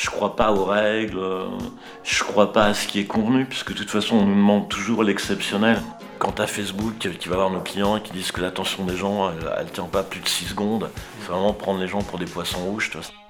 Je crois pas aux règles, je crois pas à ce qui est convenu, puisque de toute façon on nous demande toujours l'exceptionnel. Quant à Facebook qui va voir nos clients qui disent que l'attention des gens, elle, elle tient pas plus de 6 secondes, c'est vraiment prendre les gens pour des poissons rouges. Tu vois.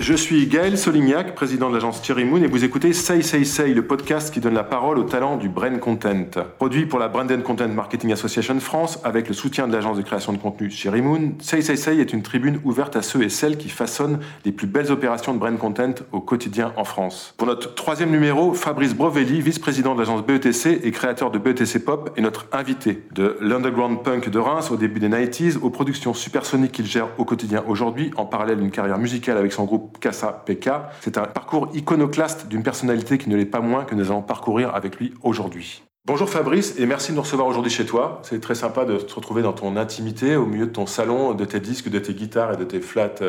Je suis Gaël Solignac, président de l'agence Thierry Moon, et vous écoutez Say Say Say, le podcast qui donne la parole aux talents du Brain Content. Produit pour la Branded Content Marketing Association France, avec le soutien de l'agence de création de contenu Thierry Moon, Say Say Say est une tribune ouverte à ceux et celles qui façonnent les plus belles opérations de Brain Content au quotidien en France. Pour notre troisième numéro, Fabrice Brovelli, vice-président de l'agence BETC et créateur de BETC Pop, est notre invité. De l'underground punk de Reims au début des 90s, aux productions supersoniques qu'il gère au quotidien aujourd'hui, en parallèle d'une carrière musicale avec son groupe Casa PK. C'est un parcours iconoclaste d'une personnalité qui ne l'est pas moins que nous allons parcourir avec lui aujourd'hui. Bonjour Fabrice et merci de nous recevoir aujourd'hui chez toi. C'est très sympa de te retrouver dans ton intimité, au milieu de ton salon, de tes disques, de tes guitares et de tes flats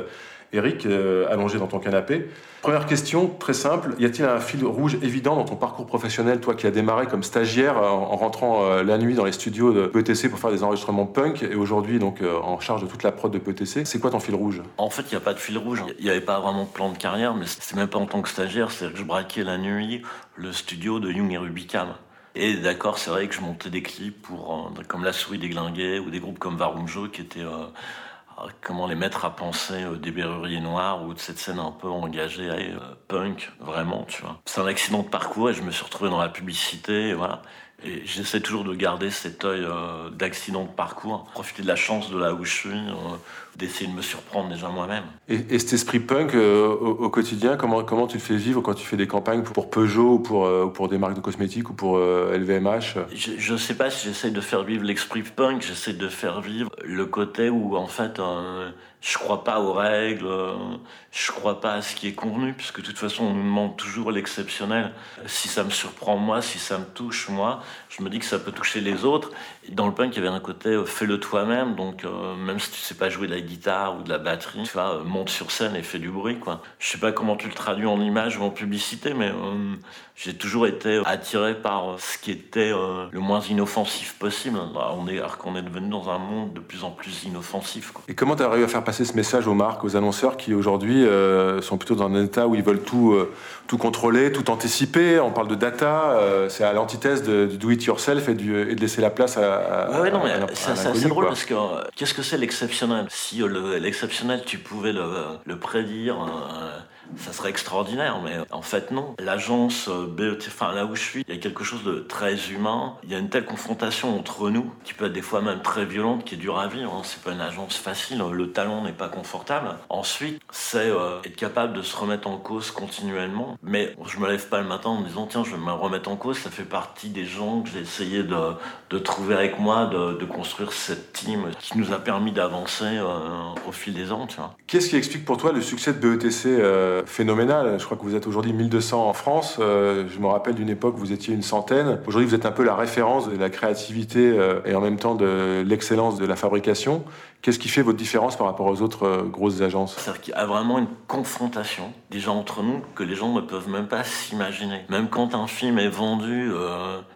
Eric, euh, allongé dans ton canapé. Première question, très simple. Y a-t-il un fil rouge évident dans ton parcours professionnel, toi qui as démarré comme stagiaire euh, en, rentrant euh, la nuit dans les studios de PETC pour faire des enregistrements punk et aujourd'hui donc en charge de toute la prod de PETC C'est quoi ton fil rouge? En fait, il n'y a pas de fil rouge. Il n'y avait pas vraiment de plan de carrière, mais c'était même pas en tant que stagiaire. C'est que je braquais la nuit le studio de Young et Rubicam. Et d'accord, c'est vrai que je montais des clips pour, comme La Souris des ou des groupes comme Varumjo qui étaient comment les mettre à penser euh, des berruriers noirs ou de cette scène un peu engagée, euh, punk, vraiment, tu vois. C'est un accident de parcours et je me suis retrouvé dans la publicité, voilà. Et j'essaie toujours de garder cet œil euh, d'accident de parcours, profiter de la chance de là où je suis, euh, d'essayer de me surprendre déjà moi-même. Et, cet esprit punk euh, au, quotidien, comment, comment tu le fais vivre quand tu fais des campagnes pour Peugeot ou pour, pour des marques de cosmétiques ou pour LVMH Je ne sais pas si j'essaie de faire vivre l'esprit punk, j'essaie de faire vivre le côté où en fait je crois pas aux règles, je crois pas à ce qui est convenu, puisque de toute façon on nous demande toujours l'exceptionnel. Si ça me surprend moi, si ça me touche moi, je me dis que ça peut toucher les autres. Dans le punk, il y avait un côté euh, fais-le toi-même, donc euh, même si tu sais pas jouer de la guitare ou de la batterie, tu vois, euh, monte sur scène et fais du bruit, quoi. Je sais pas comment tu le traduis en image ou en publicité, mais j'ai toujours été attiré par ce qui était le moins inoffensif possible. Est, alors qu'on est devenu dans un monde de plus en plus inoffensif. Et comment tu réussi à faire passer ce message aux marques, aux annonceurs qui aujourd'hui sont plutôt dans un état où ils veulent tout, tout contrôler, tout anticiper. On parle de data, c'est à l'antithèse du do it yourself et, de laisser la place à ouais, non, mais c'est assez drôle parce que euh, qu'est-ce que c'est l'exceptionnel? Si euh, l'exceptionnel, tu pouvais le, le prédire, euh, ça serait extraordinaire, mais en fait non. L'agence BET, enfin là où je suis, il y a quelque chose de très humain. Il y a une telle confrontation entre nous, qui peut être des fois même très violente, qui est dure à vivre. Hein. C'est pas une agence facile, le talon n'est pas confortable. Ensuite, c'est être capable de se remettre en cause continuellement. Mais je me lève pas le matin en me disant tiens, je vais me remettre en cause. Ça fait partie des gens que j'ai essayé de, de trouver avec moi de, construire cette team qui nous a permis d'avancer euh, au fil des ans. Qu'est-ce qui explique pour toi le succès de BETC euh, phénoménal Je crois que vous êtes aujourd'hui 1200 en France. Euh, je me rappelle d'une époque où vous étiez une centaine. Aujourd'hui, vous êtes un peu la référence de la créativité et en même temps de l'excellence de la fabrication. Qu'est-ce qui fait votre différence par rapport aux autres grosses agences? C'est-à-dire qu'il y a vraiment une confrontation déjà entre nous que les gens ne peuvent même pas s'imaginer. Même quand un film est vendu,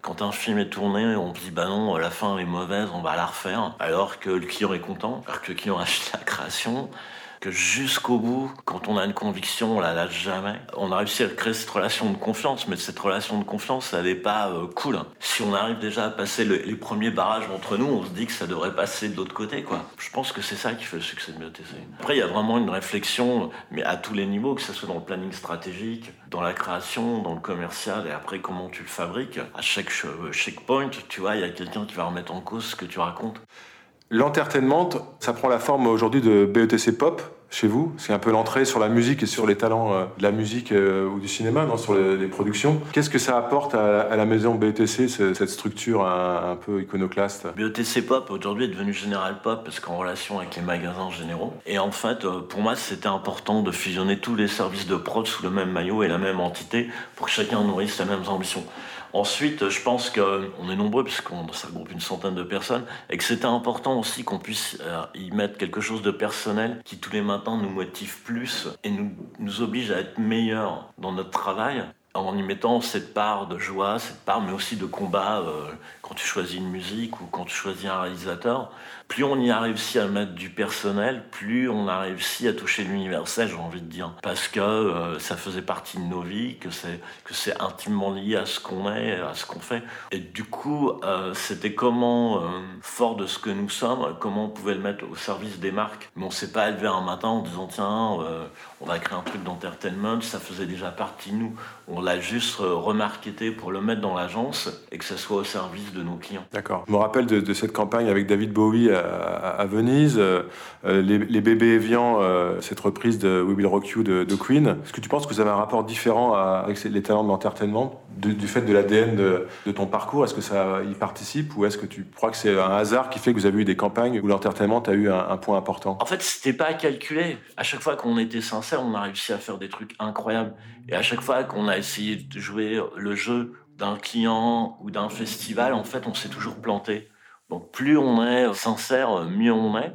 quand un film est tourné, on dit bah non, la fin est mauvaise, on va la refaire. Alors que le client est content, alors que le client achète la création, jusqu'au bout, quand on a une conviction, on la lâche jamais. On a réussi à créer cette relation de confiance, mais cette relation de confiance, elle n'est pas euh, cool. Si on arrive déjà à passer les premiers barrages entre nous, on se dit que ça devrait passer de l'autre côté, quoi. Je pense que c'est ça qui fait le succès de BOTC. Après, il y a vraiment une réflexion, mais à tous les niveaux, que ce soit dans le planning stratégique, dans la création, dans le commercial, et après comment tu le fabriques. À chaque checkpoint, tu vois, il y a quelqu'un qui va remettre en cause ce que tu racontes. L'entertainment, ça prend la forme aujourd'hui de BETC Pop chez vous. C'est un peu l'entrée sur la musique et sur les talents euh, de la musique euh, ou du cinéma, non, sur les, productions. Qu'est-ce que ça apporte à, la maison BETC, cette structure un, peu iconoclaste? BETC Pop aujourd'hui est devenu Général Pop parce qu'en relation avec les magasins généraux. Et en fait, euh, pour moi, c'était important de fusionner tous les services de prod sous le même maillot et la même entité pour que chacun nourrisse les mêmes ambitions. Ensuite, je pense qu'on est nombreux, puisqu'on ça regroupe une centaine de personnes, et que c'était important aussi qu'on puisse euh, y mettre quelque chose de personnel qui tous les matins nous motive plus et nous, oblige à être meilleurs dans notre travail en y mettant cette part de joie, cette part mais aussi de combat euh, quand tu choisis une musique ou quand tu choisis un réalisateur. Plus on y a réussi à mettre du personnel, plus on a réussi à toucher l'universel, j'ai envie de dire. Parce que euh, ça faisait partie de nos vies, que c'est, intimement lié à ce qu'on est, à ce qu'on fait. Et du coup, euh, c'était comment, euh, fort de ce que nous sommes, comment on pouvait le mettre au service des marques. Mais on s'est pas élevé un matin en disant, tiens, on va créer un truc d'entertainment, ça faisait déjà partie de nous. On l'a juste remarqué pour le mettre dans l'agence et que ça soit au service de nos clients. D'accord. Je me rappelle de, cette campagne avec David Bowie à, Venise, euh, les, bébés évians, euh, cette reprise de We Will Rock You de, Queen. Est-ce que tu penses que vous avez un rapport différent avec les talents de l'entertainment du, fait de l'ADN de, ton parcours? Est-ce que ça y participe ou est-ce que tu crois que c'est un hasard qui fait que vous avez eu des campagnes où l'entertainment a eu un, point important? En fait, c'était pas calculé. À chaque fois qu'on était sincère, on a réussi à faire des trucs incroyables. Et à chaque fois qu'on a essayé de jouer le jeu d'un client ou d'un festival, en fait, on s'est toujours planté. Donc plus on est sincère, mieux on est.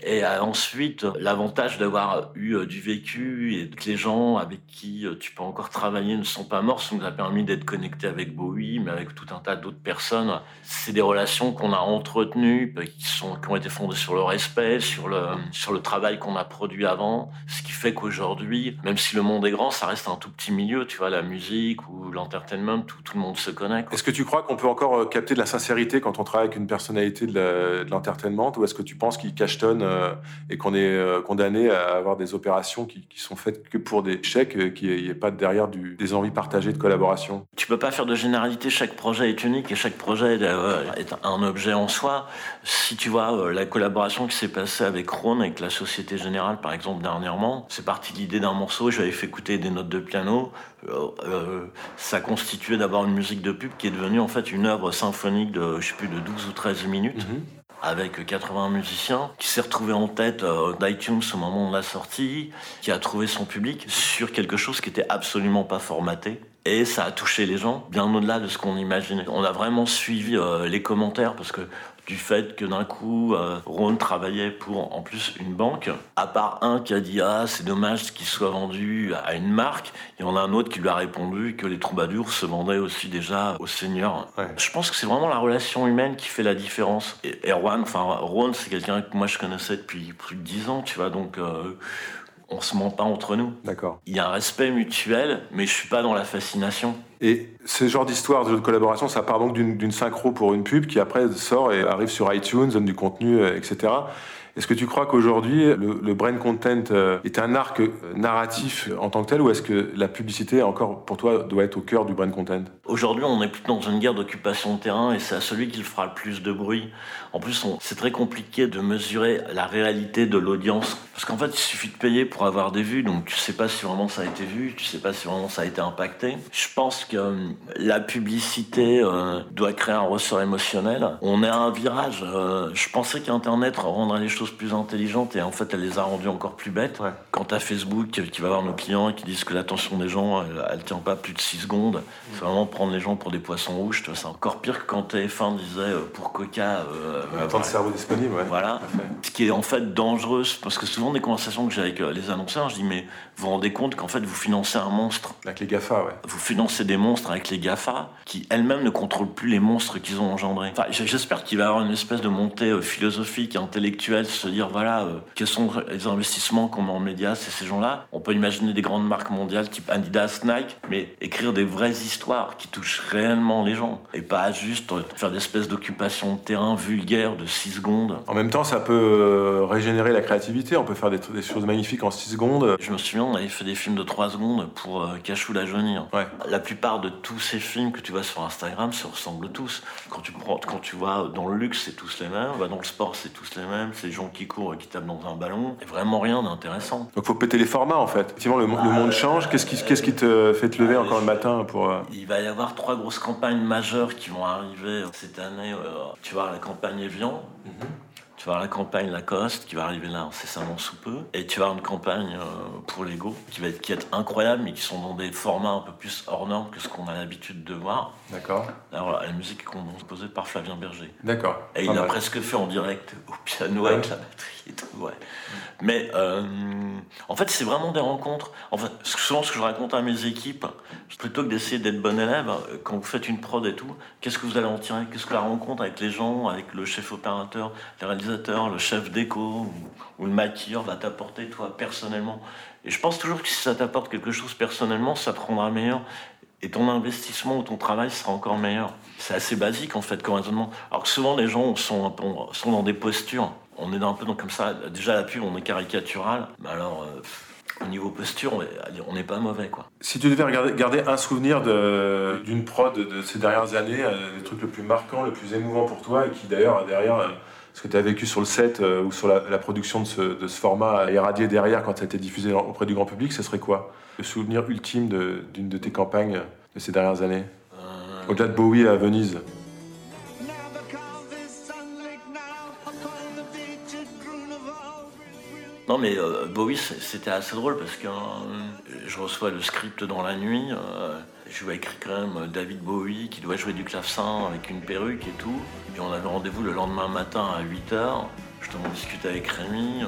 Et euh, ensuite, l'avantage d'avoir eu euh, du vécu et que les gens avec qui euh, tu peux encore travailler ne sont pas morts, ça nous a permis d'être connectés avec Bowie, mais avec tout un tas d'autres personnes. C'est des relations qu'on a entretenues, qui, ont été fondées sur le respect, sur le, travail qu'on a produit avant. Ce qui fait qu'aujourd'hui, même si le monde est grand, ça reste un tout petit milieu. Tu vois, la musique ou l'entertainment, tout, tout le monde se connecte. Est-ce que tu crois qu'on peut encore capter de la sincérité quand on travaille avec une personnalité de l'entertainment, ou est-ce que tu penses qu'il cachetonne euh, et qu'on est euh, condamné à avoir des opérations qui, sont faites que pour des chèques, euh, qu'il n'y ait pas derrière des envies partagées de collaboration. Tu peux pas faire de généralité, chaque projet est unique et chaque projet est un objet en soi. Si tu vois la collaboration qui s'est passée avec Rhône, avec la Société Générale par exemple dernièrement, c'est parti de l'idée d'un morceau, j'avais fait écouter des notes de piano, ça constituait d'avoir une musique de pub qui est devenue en fait une œuvre symphonique de, je sais plus, de 12 ou 13 minutes. Mhm avec 80 musiciens, qui s'est retrouvé en tête euh, d'iTunes au moment de la sortie, qui a trouvé son public sur quelque chose qui était absolument pas formaté. Et ça a touché les gens bien au-delà de ce qu'on imaginait. On a vraiment suivi euh, les commentaires parce que du fait que d'un coup, euh, Ron travaillait pour en plus une banque. À part un qui a dit Ah, c'est dommage qu'il soit vendu à une marque, il y en a un autre qui lui a répondu que les troubadours se vendaient aussi déjà aux seigneurs. Je pense que c'est vraiment la relation humaine qui fait la différence. Et Erwan, enfin, Ron, c'est quelqu'un que moi je connaissais depuis plus de dix ans, tu vois, donc. Euh, on se ment pas entre nous. D'accord. Il y a un respect mutuel, mais je suis pas dans la fascination. Et ce genre d'histoire de collaboration, ça part donc d'une synchro pour une pub qui après sort et arrive sur iTunes, donne du contenu, euh, etc. Est-ce que tu crois qu'aujourd'hui, le, le, brain content euh, est un arc narratif en tant que tel, ou est-ce que la publicité, encore pour toi, doit être au cœur du brain content? Aujourd'hui, on est plutôt dans une guerre d'occupation de terrain, et c'est à celui qui le fera le plus de bruit. En plus, c'est très compliqué de mesurer la réalité de l'audience, parce qu'en fait, il suffit de payer pour avoir des vues, donc tu sais pas si vraiment ça a été vu, tu sais pas si vraiment ça a été impacté. Je pense que euh, la publicité euh, doit créer un ressort émotionnel. On est à un virage. je pensais qu'Internet rendrait les choses plus intelligentes et en fait elle les a rendues encore plus bêtes. Quant à Facebook qui va voir nos clients et qui disent que l'attention des gens elle, tient pas plus de 6 secondes, c'est vraiment prendre les gens pour des poissons rouges. C'est encore pire que quand TF1 disait euh, pour Coca. Euh, temps de cerveau disponible, Voilà. Ce qui est en fait dangereux parce que souvent des conversations que j'ai avec euh, les annonceurs, je dis mais vous vous rendez compte qu'en fait vous financez un monstre. Avec les GAFA, ouais. Vous financez des monstres avec les GAFA qui elles-mêmes ne contrôlent plus les monstres qu'ils ont engendrés. Enfin, j'espère qu'il va y avoir une espèce de montée euh, philosophique et intellectuelle se dire voilà, euh, quels sont les investissements qu'on met en médias, c'est ces gens-là. On peut imaginer des grandes marques mondiales type Adidas, Nike, mais écrire des vraies histoires qui touchent réellement les gens et pas juste euh, faire des espèces d'occupation de terrain vulgaire de 6 secondes. En même temps, ça peut euh, régénérer la créativité, on peut faire des, choses magnifiques en 6 secondes. Je me souviens, on avait fait des films de 3 secondes pour Cachou la Jeunie. Ouais. La plupart de tous ces films que tu vois sur Instagram se ressemblent tous. Quand tu, prends, quand tu vois dans le luxe, c'est tous les mêmes, dans le sport, c'est tous les mêmes, c'est gens qui courent et qui tapent dans un ballon. Et vraiment rien d'intéressant. Donc faut péter les formats en fait. Effectivement, le, le monde change. Qu'est-ce qui, te fait te lever encore le matin pour. Euh, Il va y avoir trois grosses campagnes majeures qui vont arriver cette année. Euh, tu vois, la campagne Evian. Mhm. Tu vas avoir la campagne Lacoste qui va arriver là incessamment sous peu. Et tu vas avoir une campagne euh, pour Lego qui va être, qui est incroyable, mais qui sont dans des formats un peu plus hors normes que ce qu'on a l'habitude de voir. D'accord. Alors, la musique est composée par Flavien Berger. D'accord. Et il a presque fait en direct au piano avec la batterie et tout, ouais. Mais euh, en fait, c'est vraiment des rencontres. En fait, souvent, ce que je raconte à mes équipes, plutôt que d'essayer d'être bon élève, quand vous faites une prod et tout, qu'est-ce que vous allez en tirer? Qu'est-ce que la rencontre avec les gens, avec le chef opérateur, le le chef déco ou, le maquilleur va t'apporter, toi, personnellement Et je pense toujours que si ça t'apporte quelque chose personnellement, ça te rendra meilleur et ton investissement ou ton travail sera encore meilleur. C'est assez basique en fait comme raisonnement. Alors que souvent les gens sont, sont dans des postures. On est un peu dans, comme ça. Déjà la pub, on est caricatural. Mais alors, euh, au niveau posture, on n'est pas mauvais quoi. Si tu devais regarder, garder un souvenir d'une prod de ces dernières années, euh, le truc le plus marquant, le plus émouvant pour toi, et qui d'ailleurs derrière euh, ce que tu as vécu sur le set ou sur la, production de ce, de ce format irradié derrière quand ça a été diffusé auprès du grand public, ce serait quoi Le souvenir ultime d'une de, tes campagnes de ces dernières années Au-delà de Bowie à Venise Non, mais euh, Bowie, c'était assez drôle parce que euh, je reçois le script dans la nuit. Euh, je vois écrit quand même David Bowie qui doit jouer du clavecin avec une perruque et tout. Et on avait rendez-vous le lendemain matin à 8h. Je t'en discute avec Rémi.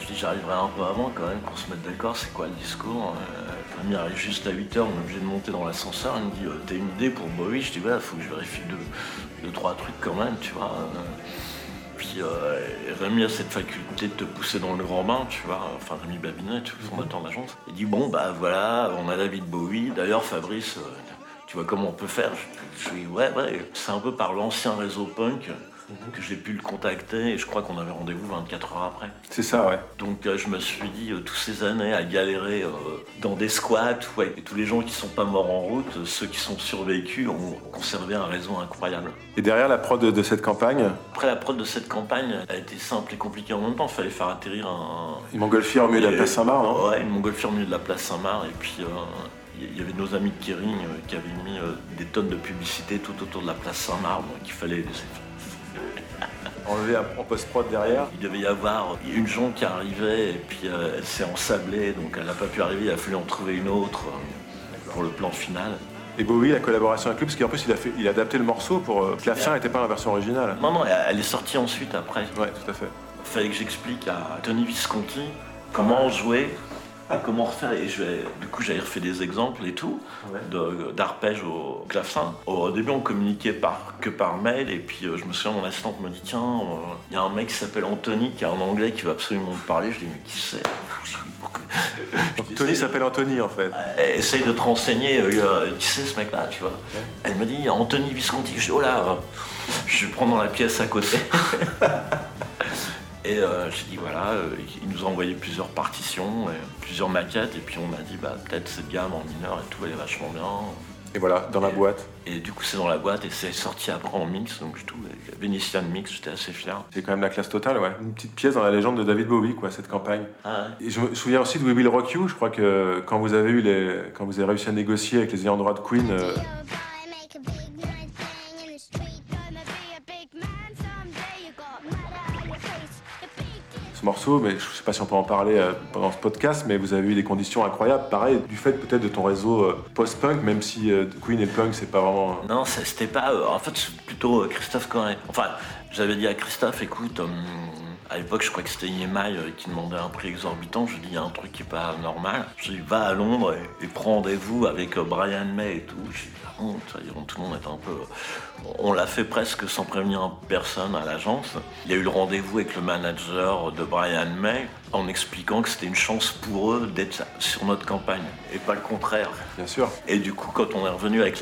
je dis j'arriverai un peu avant quand même pour se mettre d'accord, c'est quoi le discours Rémi arrive juste à 8h, on est obligé de monter dans l'ascenseur. Il me dit T'as une idée pour Bowie? Je dis Ouais, faut que je vérifie deux, deux, trois trucs quand même, tu vois. Puis euh, Rémi a cette faculté de te pousser dans le grand bain, tu vois. Enfin, Rémi Babinet, le fondateur de l'agence. Il dit Bon, bah voilà, on a David Bowie. D'ailleurs, Fabrice, euh, tu vois comment on peut faire? Je, dis Ouais, ouais. C'est un peu par l'ancien réseau punk Mhm. Que j'ai pu le contacter et je crois qu'on avait rendez-vous 24 heures après. C'est ça, ouais. Donc euh, je me suis dit, euh, toutes ces années à galérer euh, dans des squats, ouais, et tous les gens qui sont pas morts en route, ceux qui sont survécus ont conservé un réseau incroyable. Et derrière la prod de, cette campagne? Après la prod de cette campagne a été simple et compliquée en même temps, il fallait faire atterrir un... Une montgolfière au milieu de la place Saint-Marc, non? Ouais, une montgolfière au milieu de la place Saint-Marc et puis... il y avait nos amis de Kering qui avaient mis des tonnes de publicité tout autour de la place Saint-Marc, donc il fallait enlevé en post-prod derrière. Il devait y avoir une jonque qui arrivait et puis euh, elle s'est ensablée, donc elle n'a pas pu arriver, il a fallu en trouver une autre euh, pour le plan final. Et Bowie, la collaboration avec lui, parce qu'en plus il a, fait, il a adapté le morceau pour euh, que la fin n'était pas la version originale. Non, non, elle est sortie ensuite après. Ouais, tout à fait. Il fallait que j'explique à Tony Visconti comment jouer comment refaire. Et je du coup, j'avais refait des exemples et tout, d'arpège au clavecin. Au début, on communiquait par, que par mail, et puis euh, je me souviens, mon assistante me dit Tiens, euh, il y a un mec qui s'appelle Anthony, qui est en anglais, qui va absolument me parler. Je dis Mais qui c'est? Anthony s'appelle Anthony en fait. Essaye de te renseigner, euh, qui c'est ce mec-là, tu vois. Elle me dit Anthony Visconti. Je dis Oh là, je prends dans la pièce à côté. Et euh, j'ai dit voilà, euh, il nous a envoyé plusieurs partitions, plusieurs maquettes, et puis on m'a dit bah peut-être cette gamme en mineur et tout, elle est vachement bien. Et voilà, dans la boîte. Et du coup, c'est dans la boîte et c'est sorti après en mix, donc tout, Vénitien mix, j'étais assez fier. C'est quand même la classe totale, ouais. Une petite pièce dans la légende de David Bowie, quoi, cette campagne. Ah et je me souviens aussi de We Will Rock You, je crois que quand vous avez eu les, quand vous avez réussi à négocier avec les ayants droit de Queen. Euh, mais je sais pas si on peut en parler euh, pendant ce podcast, mais vous avez eu des conditions incroyables. Pareil, du fait peut-être de ton réseau euh, post-punk, même si euh, Queen et punk, c'est pas vraiment. Non, c'était pas. En fait, c'est plutôt Christophe Cornet. Enfin, j'avais dit à Christophe, écoute. À l'époque, je crois que c'était EMI qui demandait un prix exorbitant. Je lui dis, il y a un truc qui n'est pas normal. Je lui dis, va à Londres et, prends rendez-vous avec Brian May et tout. Je dis, ah bon, tout le monde est un peu on l'a fait presque sans prévenir personne à l'agence. Il y a eu le rendez-vous avec le manager de Brian May en expliquant que c'était une chance pour eux d'être sur notre campagne et pas le contraire. Bien sûr. Et du coup, quand on est revenu avec,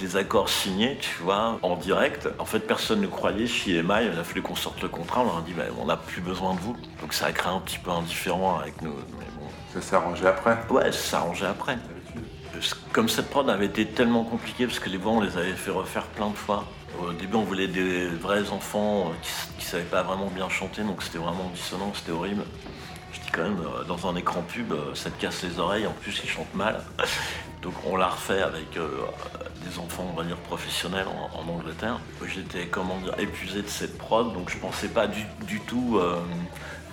les accords signés, tu vois, en direct, en fait, personne ne croyait chez EMI. Il a fallu qu'on sorte le contrat. On leur a dit, bah, on n'a plus besoin de vous. Donc ça a créé un petit peu indifférent avec nous. Mais bon. Ça s'est arrangé après Ouais, ça s'est arrangé après comme cette prod avait été tellement compliquée, parce que les voix, on les avait fait refaire plein de fois. Au début, on voulait des vrais enfants euh, qui, ne savaient pas vraiment bien chanter, donc c'était vraiment dissonant, c'était horrible. Je dis quand même, euh, dans un écran pub, euh, ça te casse les oreilles, en plus, ils chantent mal. Donc on l'a refait avec des enfants, on va dire, professionnels en, Angleterre. J'étais, comment épuisé de cette prod, donc je pensais pas du, tout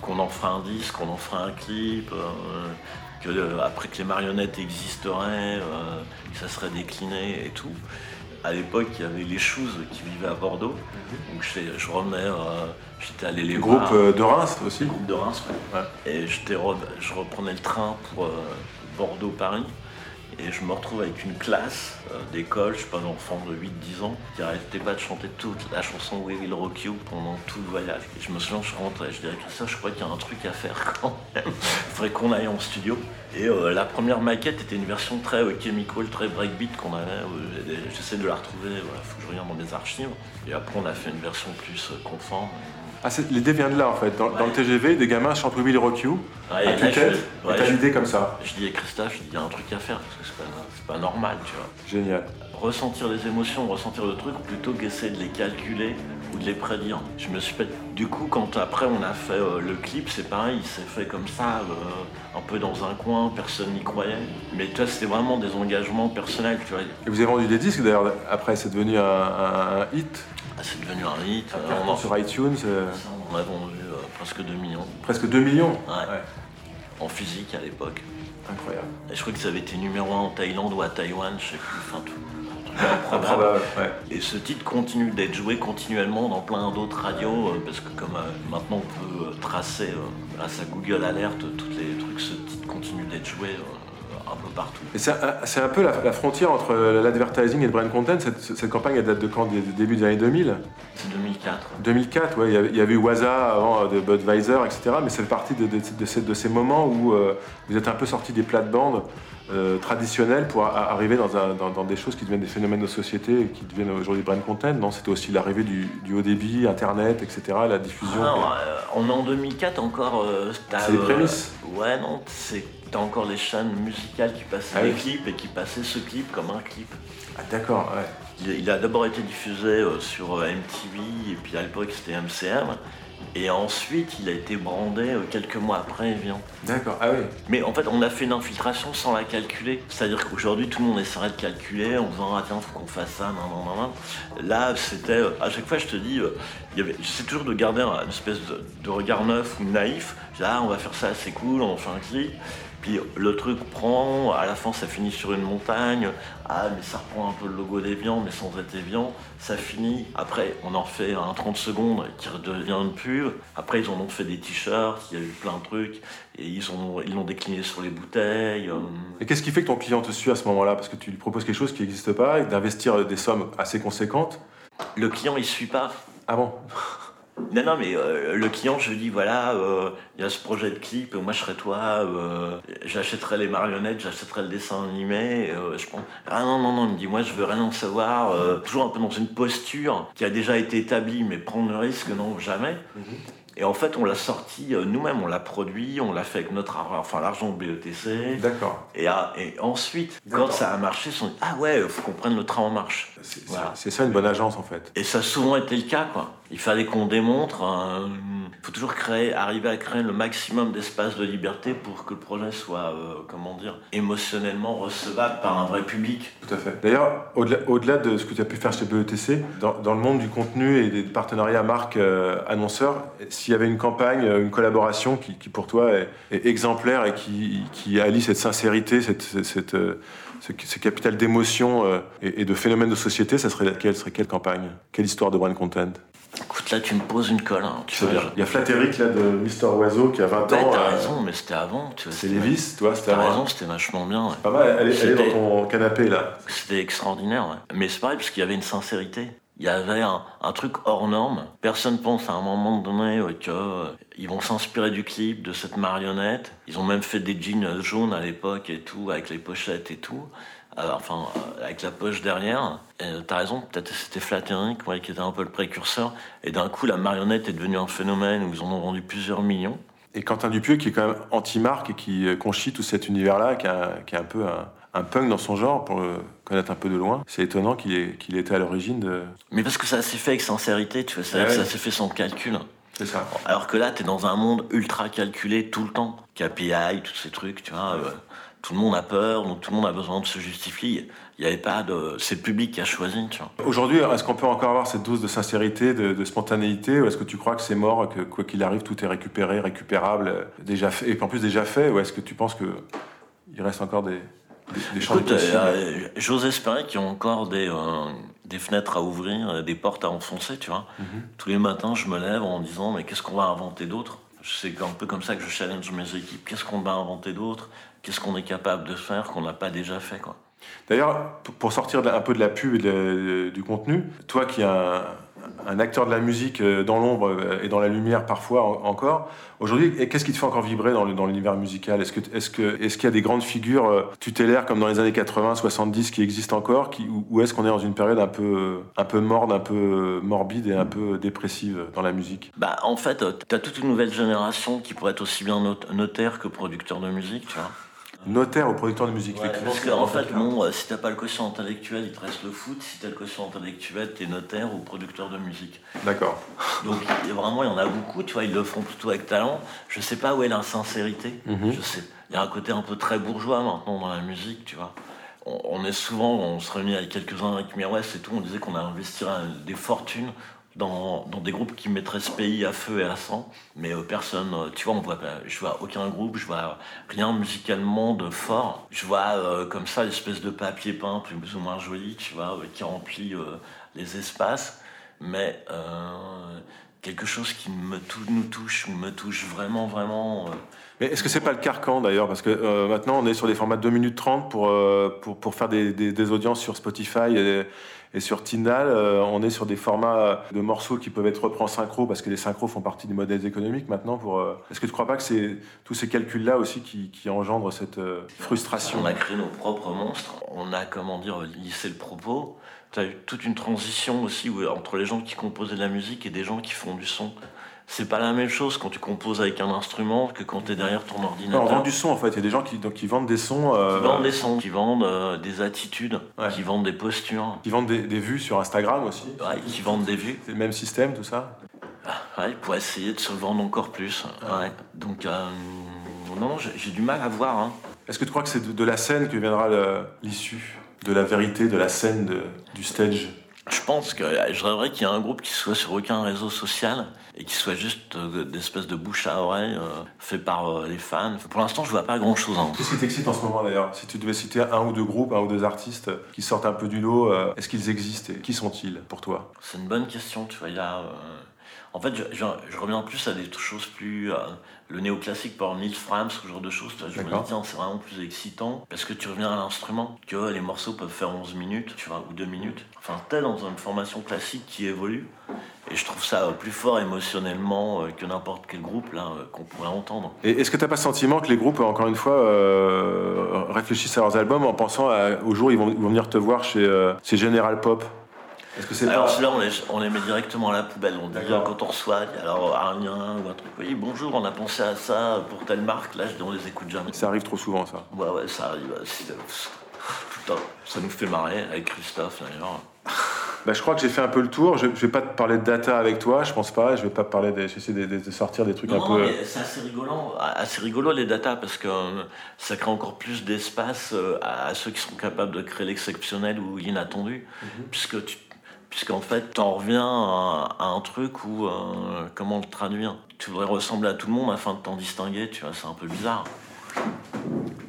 qu'on en ferait un disque, qu'on en ferait un clip que après que les marionnettes existeraient, euh, que ça serait décliné et tout. à l'époque, il y avait les Shoes qui vivaient à Bordeaux. Donc je, je revenais, euh, j'étais allé les Le voir. groupe euh, de Reims aussi Le groupe de Reims, ouais. Et je reprenais le train pour euh, Bordeaux-Paris. Et je me retrouve avec une classe euh, d'école, je sais pas, d'enfants de 8-10 ans, qui arrêtait pas de chanter toute la chanson We Will Rock You pendant tout le voyage. Et je me souviens, je rentrais, je dirais Christophe, je crois qu'il y a un truc à faire quand même. Il faudrait qu'on aille en studio. Et euh, la première maquette était une version très euh, chemical, très breakbeat qu'on avait. et J'essaie de la retrouver, voilà, faut que je regarde dans mes archives. Et après, on a fait une version plus conforme. Ah, l'idée vient de là en fait. Dans, dans le TGV, des gamins chantent We Will Rock You Ouais, à tue-tête, ouais, et t'as je- l'idée comme ça. Je dis à Christophe, il y a un truc à faire, parce que c'est pas, pas normal, tu vois. Génial. Ressentir les émotions, ressentir le truc, plutôt qu'essayer de les calculer ou de les prédire. Je me suis pas... Du coup, quand après on a fait euh, le clip, c'est pareil, il s'est fait comme ça, euh, un peu dans un coin, personne n'y croyait. Mais toi, c'était vraiment des engagements personnels, tu vois. Et vous avez vendu des disques d'ailleurs, après c'est devenu un, un- un hit. Ah, c'est devenu un hit, euh, on, en... sur iTunes, euh, on a vendu euh, presque 2 millions presque 2 millions. Ouais. en physique à l'époque. Incroyable. Et je crois que ça avait été numéro 1 en Thaïlande ou à Taïwan, je sais plus, enfin tout. improbable. Ouais. Et ce titre continue d'être joué continuellement dans plein d'autres radios, euh, parce que comme euh, maintenant on peut euh, tracer grâce à Google Alert tous les trucs, ce titre continue d'être joué un peu partout. Et c'est un, peu la, la frontière entre l'advertising et le brand content. Cette, cette campagne elle date de quand? Des des débuts des années 2000 C'est 2004. 2004, ouais. Il y avait, eu Waza avant euh, de Budweiser, etc. Mais c'est partie de, de- de ces, de ces moments où euh, vous êtes un peu sorti des plates-bandes euh, traditionnelles pour a- arriver dans, un- dans- dans des choses qui deviennent des phénomènes de société et qui deviennent aujourd'hui brand content. Non, c'était aussi l'arrivée du, du haut débit, Internet, etc. La diffusion. Ah non, euh, on est en 2004 encore. C'est les prémices. Ouais, non, c'est t'as encore les chaînes musicales qui passaient Ah des oui. clips et qui passaient ce clip comme un clip. Ah, d'accord, ouais. Il, il a d'abord été diffusé euh, sur euh, MTV et puis à l'époque c'était MCM. Et ensuite il a été brandé euh, quelques mois après Evian. D'accord, ah oui. Mais en fait on a fait une infiltration sans la calculer. C'est-à-dire qu'aujourd'hui tout le monde essaierait de calculer en disant ah tiens faut qu'on fasse ça, non non non non. Là c'était euh, à chaque fois je te dis, euh, il y avait, j'essaie toujours de garder un- une espèce de, de regard neuf ou naïf. Je dis, ah on va faire ça c'est cool, on fait un clip. Puis le truc prend, à la fin ça finit sur une montagne, ah mais ça reprend un peu le logo d'Evian mais sans être Evian, ça finit, après on en refait un 30 secondes qui redevient une pub, après ils en ont fait des t-shirts, il y a eu plein de trucs, et ils ont ils l'ont décliné sur les bouteilles. euh, Et qu'est-ce qui fait que ton client te suit à ce moment-là? Parce que tu lui proposes quelque chose qui n'existe pas, et d'investir des sommes assez conséquentes. Le client il suit pas. Ah bon? Non, non, mais euh, le client, je lui dis voilà, euh, il y a ce projet de clip, moi je serai toi, euh, j'achèterai les marionnettes, j'achèterai le dessin animé. euh, je prends... Ah non, non, non, il me dit moi je veux rien en savoir, toujours un peu dans une posture qui a déjà été établie, mais prendre le risque, non, jamais. Et en fait, on l'a sorti nous-mêmes, on l'a produit, on l'a fait avec notre argent, enfin l'argent de BETC. D'accord. Et, ah, et ensuite, quand ça a marché, ils se sont dit ah ouais, faut qu'on prenne le train en marche. C'est Voilà. c'est ça une bonne agence en fait. Et ça a souvent été le cas, quoi. Il fallait qu'on démontre. Il faut toujours créer, arriver à créer le maximum d'espace de liberté pour que le projet soit, euh, comment dire, émotionnellement recevable par un vrai public. Tout à fait. D'ailleurs, au-delà de ce que tu as pu faire chez BETC, dans, le monde du contenu et des partenariats marque-annonceur, s'il y avait une campagne, euh, une collaboration qui, pour toi est, exemplaire et qui, allie cette sincérité, cette, euh, ce, capital d'émotion euh, et, et de phénomène de société, ça serait laquelle? Serait quelle campagne? Quelle histoire de brand content? Écoute, là, tu me poses une colle. hein, tu vois. Il y a Flatteric là de Mister Oiseau qui a 20 je- Ouais, ans. t'as euh, raison, mais c'était avant. C'est Lévis, toi, c'était T'as avant. raison, c'était vachement bien. ouais. Pas mal, elle est, elle est dans ton canapé là. C'était extraordinaire. ouais. Mais c'est pareil, parce qu'il y avait une sincérité. Il y avait un, un truc hors norme. Personne pense à un moment donné que euh, ils vont s'inspirer du clip, de cette marionnette. Ils ont même fait des jeans jaunes à l'époque et tout, avec les pochettes et tout. Euh, enfin, euh, avec la poche derrière. Euh, T'as raison, peut-être c'était Flatteric ouais, qui était un peu le précurseur. Et d'un coup, la marionnette est devenue un phénomène où ils en ont vendu plusieurs millions. Et Quentin Dupieux, qui est quand même anti-marque et qui euh, conchit tout cet univers-là, qui, est un peu un, un punk dans son genre, pour le connaître un peu de loin, c'est étonnant qu'il ait, qu'il ait été à l'origine de. Mais parce que ça s'est fait avec sincérité, tu vois, Ouais. ça s'est fait sans calcul. C'est ça. Alors que là, tu es dans un monde ultra calculé tout le temps. KPI, tous ces trucs, tu vois. euh, tout le monde a peur, donc tout le monde a besoin de se justifier. Il n'y avait pas de. C'est le public qui a choisi. Aujourd'hui, est-ce qu'on peut encore avoir cette dose de sincérité, de, de spontanéité, ou est-ce que tu crois que c'est mort, que quoi qu'il arrive, tout est récupéré, récupérable, euh, déjà fait, et en plus déjà fait, ou est-ce que tu penses que il reste encore des, des, des Écoute, euh, euh, j'ose espérer qu'il y a encore des, euh, des fenêtres à ouvrir, des portes à enfoncer, tu vois. Mhm. Tous les matins, je me lève en disant, mais qu'est-ce qu'on va inventer d'autre? C'est un peu comme ça que je challenge mes équipes. Qu'est-ce qu'on va inventer d'autre? Qu'est-ce qu'on est capable de faire qu'on n'a pas déjà fait, quoi. D'ailleurs, pour sortir un peu de la pub et du contenu, toi qui es un, un acteur de la musique euh, dans l'ombre euh, et dans la lumière parfois encore. Aujourd'hui, qu'est-ce qui te fait encore vibrer dans l'univers musical? Est-ce qu'il est que, est qu'il y a des grandes figures euh, tutélaires comme dans les années 80, 70 qui existent encore qui, Ou, est-ce qu'on est dans une période un peu, un peu morne, un peu morbide et un peu dépressive dans la musique? Bah, En fait, tu as toute une nouvelle génération qui pourrait être aussi bien notaire que producteur de musique, tu vois notaire au producteur de musique. parce qu'en fait, bon, euh, si t'as pas le quotient intellectuel, il te reste le foot. Si t'as le quotient intellectuel, t'es notaire ou producteur de musique. D'accord. Donc vraiment, il y en a beaucoup, tu vois, ils le font plutôt avec talent. Je sais pas où est l'insincérité. Mhm. Je sais. Il y a un côté un peu très bourgeois maintenant dans la musique, tu vois. On, est souvent, on se réunit avec quelques-uns avec Mirwest et tout, on disait qu'on a investi des fortunes dans, des groupes qui mettraient ce pays à feu et à sang, mais euh, personne, euh, tu vois, on voit, je vois aucun groupe, je vois rien musicalement de fort. Je vois euh, comme ça l'espèce de papier peint plus ou moins joli, tu vois, qui remplit les espaces, mais quelque chose qui me nous touche, me touche vraiment, vraiment. Mais est-ce que c'est pas le carcan d'ailleurs? Parce que maintenant on est sur des formats de 2 minutes 30 pour, pour, pour faire des, des, des, audiences sur Spotify et, et sur Tindal, euh, on est sur des formats de morceaux qui peuvent être repris en synchro parce que les synchros font partie des modèles économiques maintenant. Pour, euh, Est-ce que tu ne crois pas que c'est tous ces calculs-là aussi qui, qui, engendrent cette euh, frustration? On a créé nos propres monstres. On a, comment dire, lissé le propos. Tu as eu toute une transition aussi entre les gens qui composaient de la musique et des gens qui font du son c'est pas la même chose quand tu composes avec un instrument que quand tu es derrière ton ordinateur. on vend du son en fait. Il y a des gens qui, donc, qui vendent des sons. Euh, qui vendent des sons, qui vendent euh, des attitudes, qui vendent des postures. Qui vendent des, vues sur Instagram aussi. Ouais, qui vendent des vues. C'est le même système, tout ça ah, Ouais, pour essayer de se vendre encore plus. Ouais. Donc, euh, non, j'ai du mal à voir. Hein. Est-ce que tu crois que c'est de, la scène que viendra l'issue? De la vérité, de la scène, de, du stage je pense que je rêverais qu'il y ait un groupe qui soit sur aucun réseau social et qui soit juste euh, d'espèces de bouche à oreille euh, fait par euh, les fans. Pour l'instant, je vois pas grand chose. Hein. Qu'est-ce qui t'excite en ce moment d'ailleurs? Si tu devais citer un ou deux groupes, un ou deux artistes qui sortent un peu du lot, est-ce qu'ils existent et qui sont-ils pour toi? C'est une bonne question. Tu vois, il y a en fait, je, je, reviens plus à des choses plus. Euh, le néoclassique par Nils Fram, ce genre de choses. Je me dis, tiens, c'est vraiment plus excitant parce que tu reviens à l'instrument, que les morceaux peuvent faire 11 minutes, tu vois, ou 2 minutes. Enfin, t'es dans une formation classique qui évolue. Et je trouve ça plus fort émotionnellement euh, que n'importe quel groupe là euh, qu'on pourrait entendre. Et est-ce que tu n'as pas le sentiment que les groupes, encore une fois, réfléchissent à leurs albums en pensant au jour où ils vont, venir te voir chez, chez General Pop? Alors là on les, on met directement à la poubelle. On dit quand on reçoit, alors un lien ou un truc. Oui, bonjour, on a pensé à ça pour telle marque. Là, on les écoute jamais. Ça arrive trop souvent, ça. Ouais, ouais, ça arrive. Temps. Ça nous fait marrer avec Christophe d'ailleurs. Bah, je crois que j'ai fait un peu le tour. Je, ne vais pas te parler de data avec toi, je pense pas. Je vais pas parler de, j'essaie de, de, sortir des trucs un peu. C'est assez rigolo, assez rigolo les data parce que euh, ça crée encore plus d'espace euh, à, ceux qui sont capables de créer l'exceptionnel ou l'inattendu, mhm. puisque tu Puisqu'en fait, t'en reviens à, un truc où, euh, comment le traduire? Tu voudrais ressembler à tout le monde afin de t'en distinguer, tu vois, c'est un peu bizarre.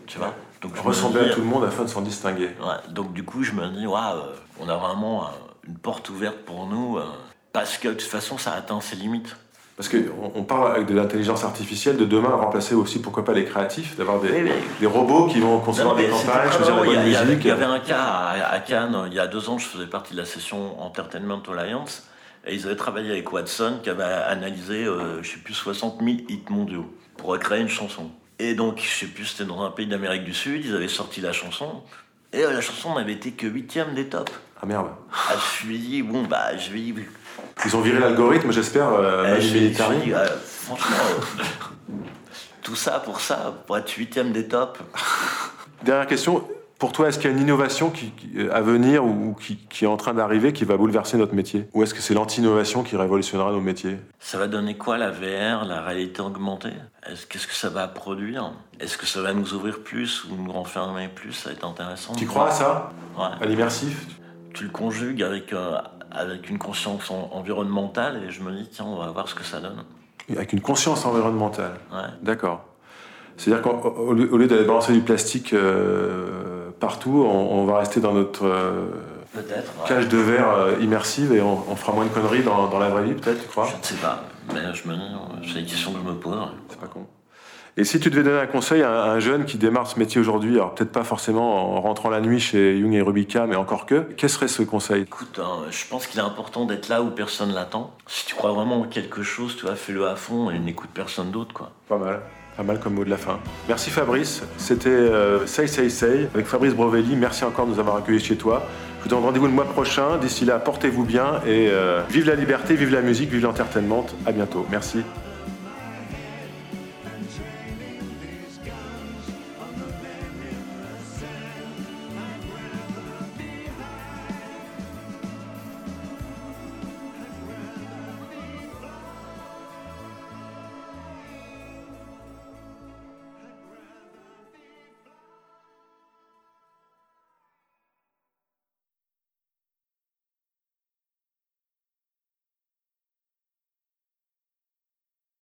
Tu vois? Donc, Ressembler à tout le monde afin de s'en distinguer. Ouais, donc du coup, je me dis, euh, on a vraiment euh, une porte ouverte pour nous, parce que de toute façon, ça atteint ses limites. Parce qu'on parle avec de l'intelligence artificielle de demain remplacer aussi, pourquoi pas, les créatifs, d'avoir des, des, robots qui vont concevoir des campagnes, choisir la bonne musique. Il y avait un cas à, Cannes, il y a deux ans, je faisais partie de la session Entertainment Alliance, et ils avaient travaillé avec Watson, qui avait analysé, euh, je sais plus, 60 000 hits mondiaux pour créer une chanson. Et donc, je sais plus, c'était dans un pays d'Amérique du Sud, ils avaient sorti la chanson, et euh, la chanson n'avait été que huitième des tops. Ah merde. Ah, je me suis dit, bon, bah, je vais ils ont viré l'algorithme, j'espère, euh, eh, euh, franchement, euh, tout ça pour ça, pour être huitième des tops. Dernière question. Pour toi, est-ce qu'il y a une innovation qui, à venir ou qui, qui est en train d'arriver qui va bouleverser notre métier? Ou est-ce que c'est l'anti-innovation qui révolutionnera nos métiers? Ça va donner quoi la VR, la réalité augmentée? Qu'est-ce que ça va produire? Est-ce que ça va nous ouvrir plus ou nous renfermer plus? Ça va être intéressant. Tu crois à ça? Ouais. À l'immersif? Tu le conjugues avec avec une conscience environnementale et je me dis, tiens, on va voir ce que ça donne. Avec une conscience environnementale Ouais. D'accord. C'est-à-dire qu'au lieu d'aller balancer du plastique euh, partout, on, va rester dans notre, euh. Cage de verre euh, immersive et on, fera moins de conneries dans, dans la vraie vie, peut-être, tu crois? Je ne sais pas, mais je me dis, c'est des questions que je me pose. C'est pas con. Et si tu devais donner un conseil à un jeune qui démarre ce métier aujourd'hui, alors peut-être pas forcément en rentrant la nuit chez Jung et Rubika, mais encore que, quel serait ce conseil? Écoute, hein, je pense qu'il est important d'être là où personne l'attend. Si tu crois vraiment en quelque chose, tu vois, fais-le à fond et n'écoute personne d'autre, quoi. Pas mal. Pas mal comme mot de la fin. Merci Fabrice. C'était euh, Say Say Say avec Fabrice Brovelli. Merci encore de nous avoir accueillis chez toi. Je vous donne rendez-vous le mois prochain. D'ici là, portez-vous bien et euh, vive la liberté, vive la musique, vive l'entertainment. À bientôt. Merci.